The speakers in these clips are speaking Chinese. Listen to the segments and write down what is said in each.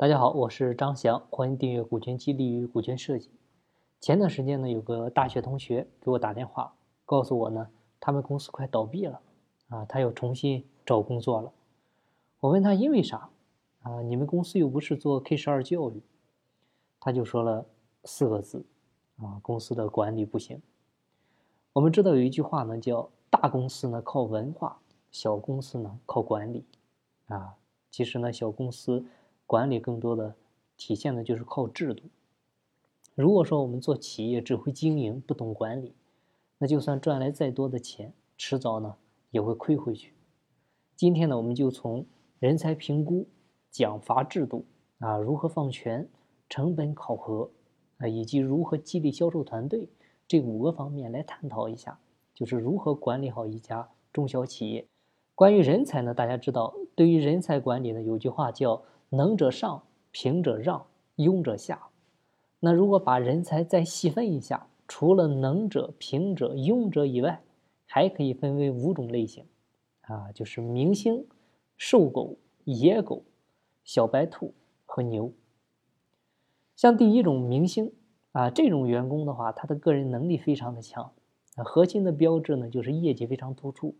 大家好，我是张翔，欢迎订阅《股权激励与股权设计》。前段时间呢，有个大学同学给我打电话，告诉我呢，他们公司快倒闭了，啊，他要重新找工作了。我问他因为啥？啊，你们公司又不是做 K 十二教育。他就说了四个字，啊，公司的管理不行。我们知道有一句话呢，叫大公司呢靠文化，小公司呢靠管理。啊，其实呢，小公司。管理更多的体现的就是靠制度。如果说我们做企业只会经营不懂管理，那就算赚来再多的钱，迟早呢也会亏回去。今天呢，我们就从人才评估、奖罚制度啊，如何放权、成本考核啊，以及如何激励销售团队这五个方面来探讨一下，就是如何管理好一家中小企业。关于人才呢，大家知道，对于人才管理呢，有句话叫。能者上，平者让，庸者下。那如果把人才再细分一下，除了能者、平者、庸者以外，还可以分为五种类型，啊，就是明星、瘦狗、野狗、小白兔和牛。像第一种明星啊，这种员工的话，他的个人能力非常的强，核心的标志呢就是业绩非常突出，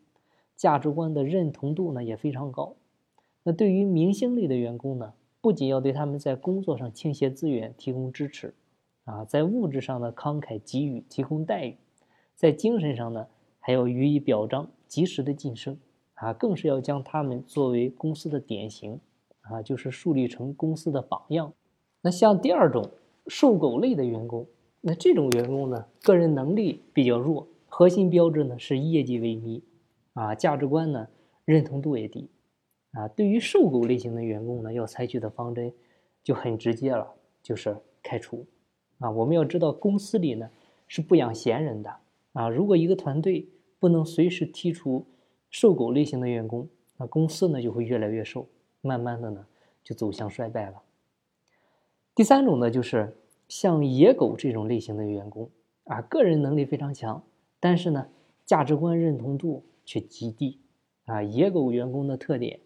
价值观的认同度呢也非常高。那对于明星类的员工呢，不仅要对他们在工作上倾斜资源，提供支持，啊，在物质上的慷慨给予，提供待遇，在精神上呢还要予以表彰，及时的晋升，啊，更是要将他们作为公司的典型，啊，就是树立成公司的榜样。那像第二种瘦狗类的员工，那这种员工呢，个人能力比较弱，核心标志呢是业绩萎靡，啊，价值观呢认同度也低。啊，对于瘦狗类型的员工呢，要采取的方针就很直接了，就是开除。啊，我们要知道公司里呢是不养闲人的。啊，如果一个团队不能随时剔除瘦狗类型的员工，那公司呢就会越来越瘦，慢慢的呢就走向衰败了。第三种呢，就是像野狗这种类型的员工，啊，个人能力非常强，但是呢价值观认同度却极低。啊，野狗员工的特点。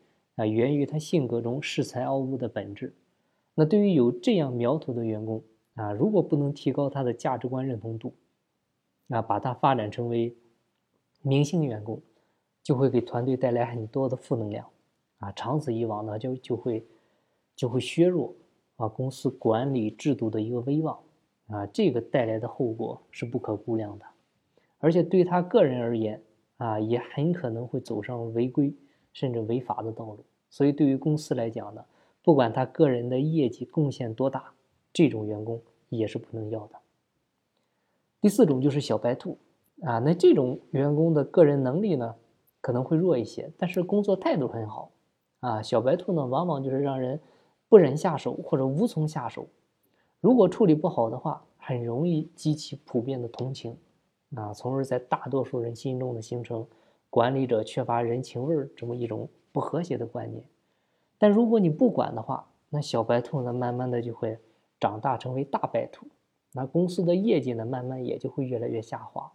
源于他性格中恃才傲物的本质。那对于有这样苗头的员工啊，如果不能提高他的价值观认同度，啊，把他发展成为明星员工，就会给团队带来很多的负能量。啊，长此以往呢，就就会就会削弱啊公司管理制度的一个威望。啊，这个带来的后果是不可估量的，而且对他个人而言啊，也很可能会走上违规。甚至违法的道路，所以对于公司来讲呢，不管他个人的业绩贡献多大，这种员工也是不能要的。第四种就是小白兔啊，那这种员工的个人能力呢可能会弱一些，但是工作态度很好啊。小白兔呢，往往就是让人不忍下手或者无从下手，如果处理不好的话，很容易激起普遍的同情啊，从而在大多数人心中的形成。管理者缺乏人情味儿，这么一种不和谐的观念。但如果你不管的话，那小白兔呢，慢慢的就会长大成为大白兔，那公司的业绩呢，慢慢也就会越来越下滑。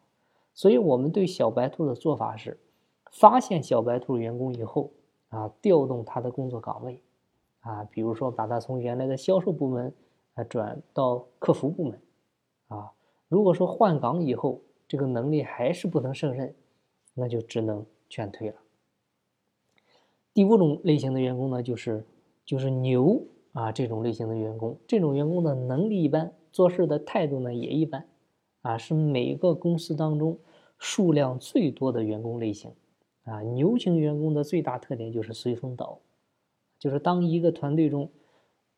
所以，我们对小白兔的做法是，发现小白兔员工以后啊，调动他的工作岗位，啊，比如说把他从原来的销售部门啊转到客服部门，啊，如果说换岗以后这个能力还是不能胜任。那就只能劝退了。第五种类型的员工呢，就是就是牛啊这种类型的员工，这种员工的能力一般，做事的态度呢也一般，啊是每个公司当中数量最多的员工类型。啊牛型员工的最大特点就是随风倒，就是当一个团队中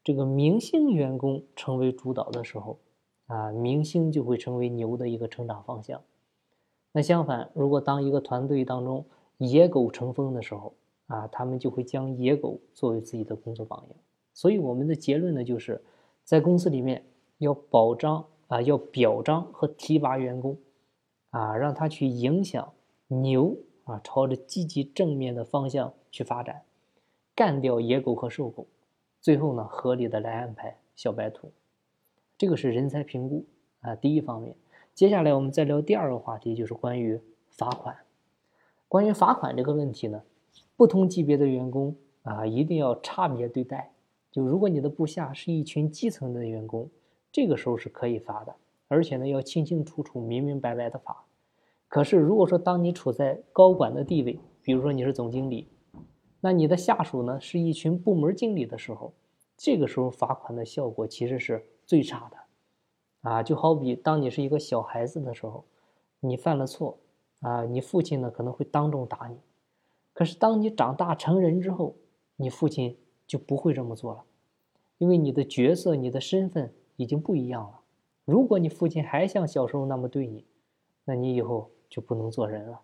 这个明星员工成为主导的时候，啊明星就会成为牛的一个成长方向。那相反，如果当一个团队当中野狗成风的时候，啊，他们就会将野狗作为自己的工作榜样。所以我们的结论呢，就是在公司里面要保障啊，要表彰和提拔员工，啊，让他去影响牛啊，朝着积极正面的方向去发展，干掉野狗和瘦狗，最后呢，合理的来安排小白兔。这个是人才评估啊，第一方面。接下来我们再聊第二个话题，就是关于罚款。关于罚款这个问题呢，不同级别的员工啊，一定要差别对待就如果你的部下是一群基层的员工，这个时候是可以罚的，而且呢要清清楚楚、明明白白的罚。可是如果说当你处在高管的地位，比如说你是总经理，那你的下属呢是一群部门经理的时候，这个时候罚款的效果其实是最差的。啊，就好比当你是一个小孩子的时候，你犯了错，啊，你父亲呢可能会当众打你。可是当你长大成人之后，你父亲就不会这么做了，因为你的角色、你的身份已经不一样了。如果你父亲还像小时候那么对你，那你以后就不能做人了。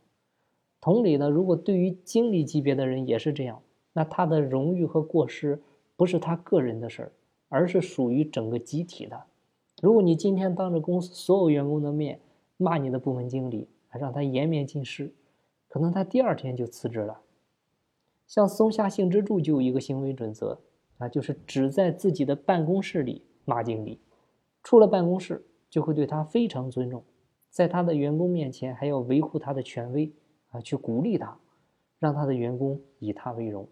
同理呢，如果对于经理级别的人也是这样，那他的荣誉和过失不是他个人的事儿，而是属于整个集体的。如果你今天当着公司所有员工的面骂你的部门经理，让他颜面尽失，可能他第二天就辞职了。像松下幸之助就有一个行为准则啊，就是只在自己的办公室里骂经理，出了办公室就会对他非常尊重，在他的员工面前还要维护他的权威啊，去鼓励他，让他的员工以他为荣。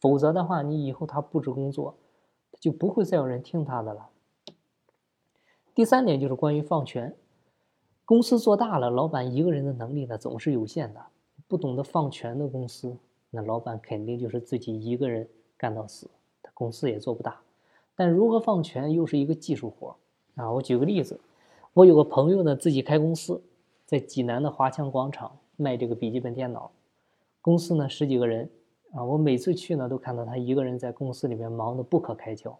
否则的话，你以后他布置工作，就不会再有人听他的了。第三点就是关于放权，公司做大了，老板一个人的能力呢总是有限的，不懂得放权的公司，那老板肯定就是自己一个人干到死，他公司也做不大。但如何放权又是一个技术活啊！我举个例子，我有个朋友呢自己开公司，在济南的华强广场卖这个笔记本电脑，公司呢十几个人啊，我每次去呢都看到他一个人在公司里面忙得不可开交。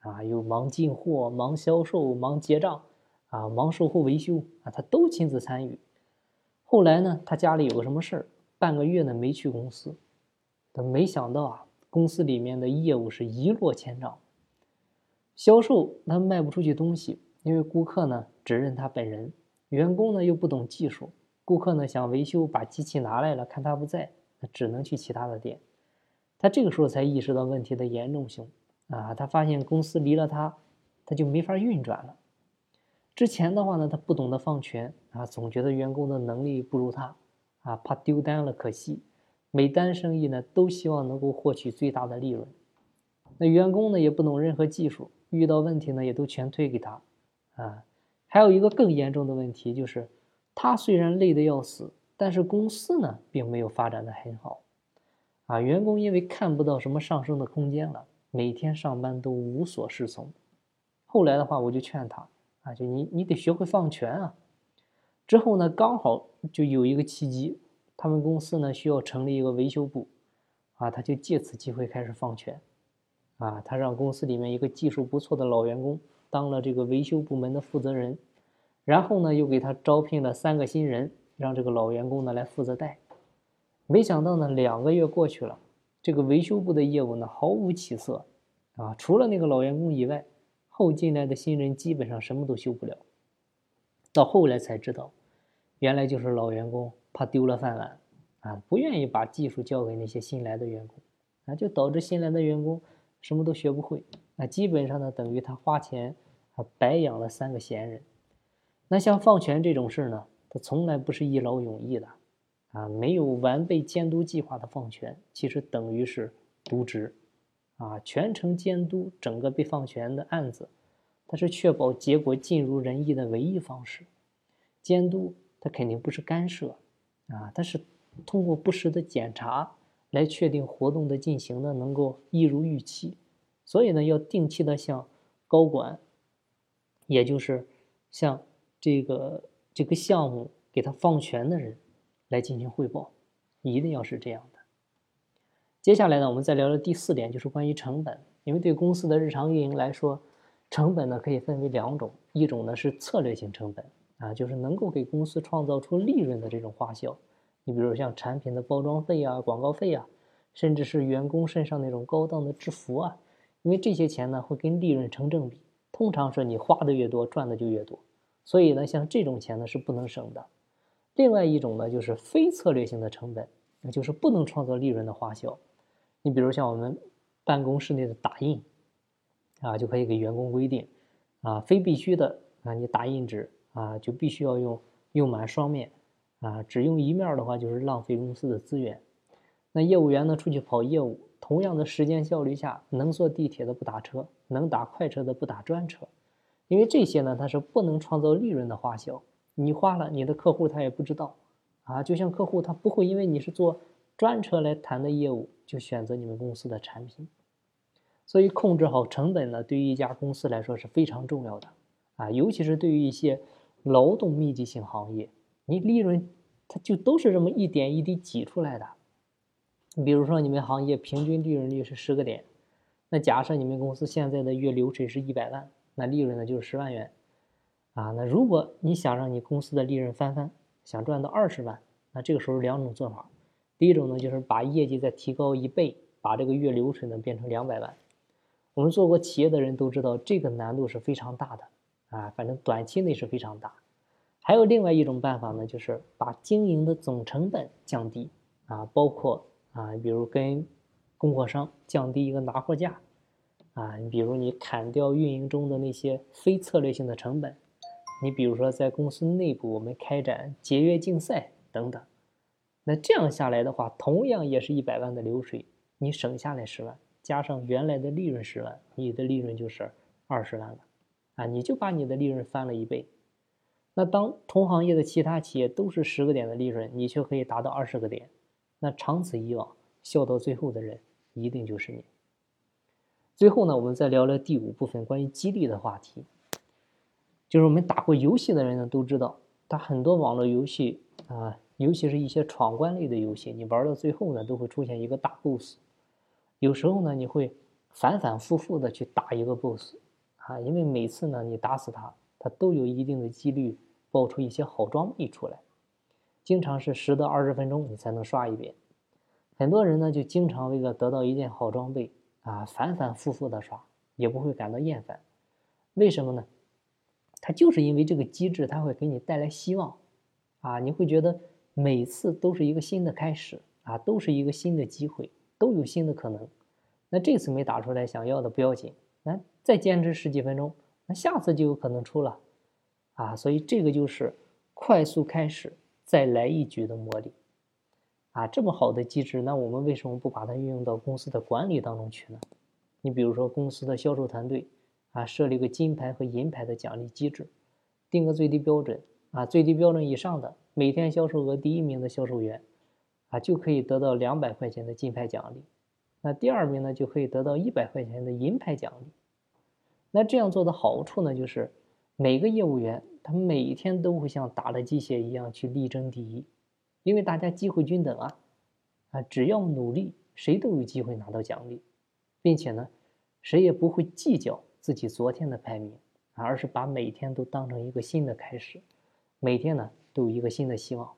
啊，又忙进货、忙销售、忙结账，啊，忙售后维修，啊，他都亲自参与。后来呢，他家里有个什么事儿，半个月呢没去公司，他没想到啊，公司里面的业务是一落千丈。销售他卖不出去东西，因为顾客呢只认他本人，员工呢又不懂技术，顾客呢想维修，把机器拿来了，看他不在，那只能去其他的店。他这个时候才意识到问题的严重性。啊，他发现公司离了他，他就没法运转了。之前的话呢，他不懂得放权啊，总觉得员工的能力不如他，啊，怕丢单了可惜。每单生意呢，都希望能够获取最大的利润。那员工呢，也不懂任何技术，遇到问题呢，也都全推给他。啊，还有一个更严重的问题就是，他虽然累得要死，但是公司呢，并没有发展的很好。啊，员工因为看不到什么上升的空间了。每天上班都无所适从，后来的话我就劝他啊，就你你得学会放权啊。之后呢，刚好就有一个契机，他们公司呢需要成立一个维修部，啊，他就借此机会开始放权，啊，他让公司里面一个技术不错的老员工当了这个维修部门的负责人，然后呢又给他招聘了三个新人，让这个老员工呢来负责带。没想到呢，两个月过去了。这个维修部的业务呢毫无起色，啊，除了那个老员工以外，后进来的新人基本上什么都修不了。到后来才知道，原来就是老员工怕丢了饭碗，啊，不愿意把技术交给那些新来的员工，啊，就导致新来的员工什么都学不会，那基本上呢等于他花钱啊白养了三个闲人。那像放权这种事呢，它从来不是一劳永逸的。啊，没有完备监督计划的放权，其实等于是渎职，啊，全程监督整个被放权的案子，它是确保结果尽如人意的唯一方式。监督它肯定不是干涉，啊，它是通过不时的检查来确定活动的进行呢能够一如预期。所以呢，要定期的向高管，也就是向这个这个项目给他放权的人。来进行汇报，一定要是这样的。接下来呢，我们再聊聊第四点，就是关于成本。因为对公司的日常运营来说，成本呢可以分为两种，一种呢是策略性成本啊，就是能够给公司创造出利润的这种花销。你比如像产品的包装费啊、广告费啊，甚至是员工身上那种高档的制服啊，因为这些钱呢会跟利润成正比，通常是你花的越多，赚的就越多。所以呢，像这种钱呢是不能省的。另外一种呢，就是非策略性的成本，那就是不能创造利润的花销。你比如像我们办公室内的打印，啊，就可以给员工规定，啊，非必须的啊，你打印纸啊，就必须要用用满双面，啊，只用一面的话就是浪费公司的资源。那业务员呢出去跑业务，同样的时间效率下，能坐地铁的不打车，能打快车的不打专车，因为这些呢，它是不能创造利润的花销，你花了，你的客户他也不知道，啊，就像客户他不会因为你是做专车来谈的业务就选择你们公司的产品，所以控制好成本呢，对于一家公司来说是非常重要的，啊，尤其是对于一些劳动密集型行业，你利润它就都是这么一点一滴挤出来的。你比如说，你们行业平均利润率是十个点，那假设你们公司现在的月流水是一百万，那利润呢就是十万元，啊，那如果你想让你公司的利润翻番，想赚到二十万，那这个时候两种做法，第一种呢就是把业绩再提高一倍，把这个月流水呢变成两百万。我们做过企业的人都知道，这个难度是非常大的，啊，反正短期内是非常大。还有另外一种办法呢，就是把经营的总成本降低，啊，包括。啊，比如跟供货商降低一个拿货价，啊，你比如你砍掉运营中的那些非策略性的成本，你比如说在公司内部我们开展节约竞赛等等，那这样下来的话，同样也是一百万的流水，你省下来十万，加上原来的利润十万，你的利润就是二十万了，啊，你就把你的利润翻了一倍。那当同行业的其他企业都是十个点的利润，你却可以达到二十个点。那长此以往，笑到最后的人一定就是你。最后呢，我们再聊聊第五部分关于激励的话题。就是我们打过游戏的人呢都知道，他很多网络游戏啊，尤其是一些闯关类的游戏，你玩到最后呢都会出现一个大 boss。有时候呢，你会反反复复的去打一个 boss 啊，因为每次呢你打死他，他都有一定的几率爆出一些好装备出来。经常是十到二十分钟你才能刷一遍，很多人呢就经常为了得到一件好装备啊，反反复复的刷，也不会感到厌烦。为什么呢？它就是因为这个机制，它会给你带来希望啊，你会觉得每次都是一个新的开始啊，都是一个新的机会，都有新的可能。那这次没打出来想要的不要紧，那再坚持十几分钟，那下次就有可能出了啊。所以这个就是快速开始。再来一局的魔力，啊，这么好的机制，那我们为什么不把它运用到公司的管理当中去呢？你比如说，公司的销售团队，啊，设立个金牌和银牌的奖励机制，定个最低标准，啊，最低标准以上的每天销售额第一名的销售员，啊，就可以得到两百块钱的金牌奖励，那第二名呢，就可以得到一百块钱的银牌奖励。那这样做的好处呢，就是每个业务员。他每天都会像打了鸡血一样去力争第一，因为大家机会均等啊，啊，只要努力，谁都有机会拿到奖励，并且呢，谁也不会计较自己昨天的排名，而是把每天都当成一个新的开始，每天呢都有一个新的希望。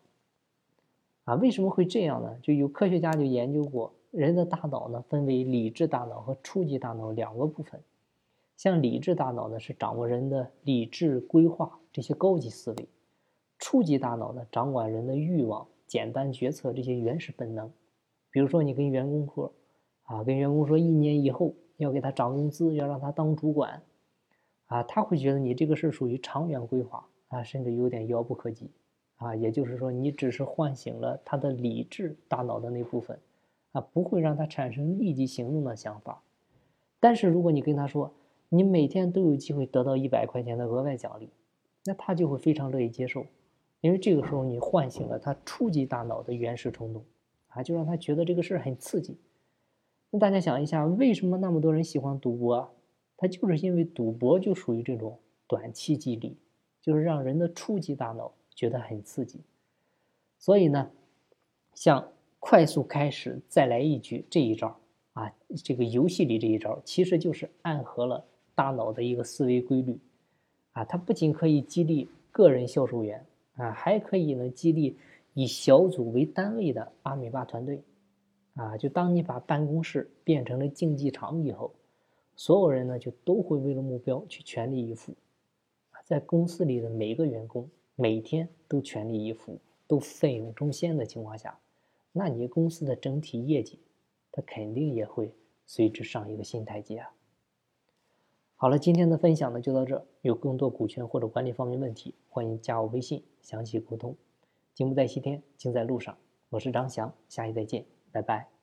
啊，为什么会这样呢？就有科学家就研究过，人的大脑呢分为理智大脑和初级大脑两个部分。像理智大脑呢，是掌握人的理智规划这些高级思维；初级大脑呢，掌管人的欲望、简单决策这些原始本能。比如说，你跟员工说，啊，跟员工说一年以后要给他涨工资，要让他当主管，啊，他会觉得你这个事属于长远规划啊，甚至有点遥不可及，啊，也就是说，你只是唤醒了他的理智大脑的那部分，啊，不会让他产生立即行动的想法。但是如果你跟他说，你每天都有机会得到一百块钱的额外奖励，那他就会非常乐意接受，因为这个时候你唤醒了他初级大脑的原始冲动，啊，就让他觉得这个事儿很刺激。那大家想一下，为什么那么多人喜欢赌博？他就是因为赌博就属于这种短期激励，就是让人的初级大脑觉得很刺激。所以呢，像快速开始再来一局这一招啊，这个游戏里这一招其实就是暗合了。大脑的一个思维规律，啊，它不仅可以激励个人销售员啊，还可以呢激励以小组为单位的阿米巴团队，啊，就当你把办公室变成了竞技场以后，所有人呢就都会为了目标去全力以赴，在公司里的每一个员工每天都全力以赴，都奋勇争先的情况下，那你公司的整体业绩，它肯定也会随之上一个新台阶啊。好了，今天的分享呢就到这。有更多股权或者管理方面问题，欢迎加我微信详细沟通。金不在西天，金在路上。我是张翔，下期再见，拜拜。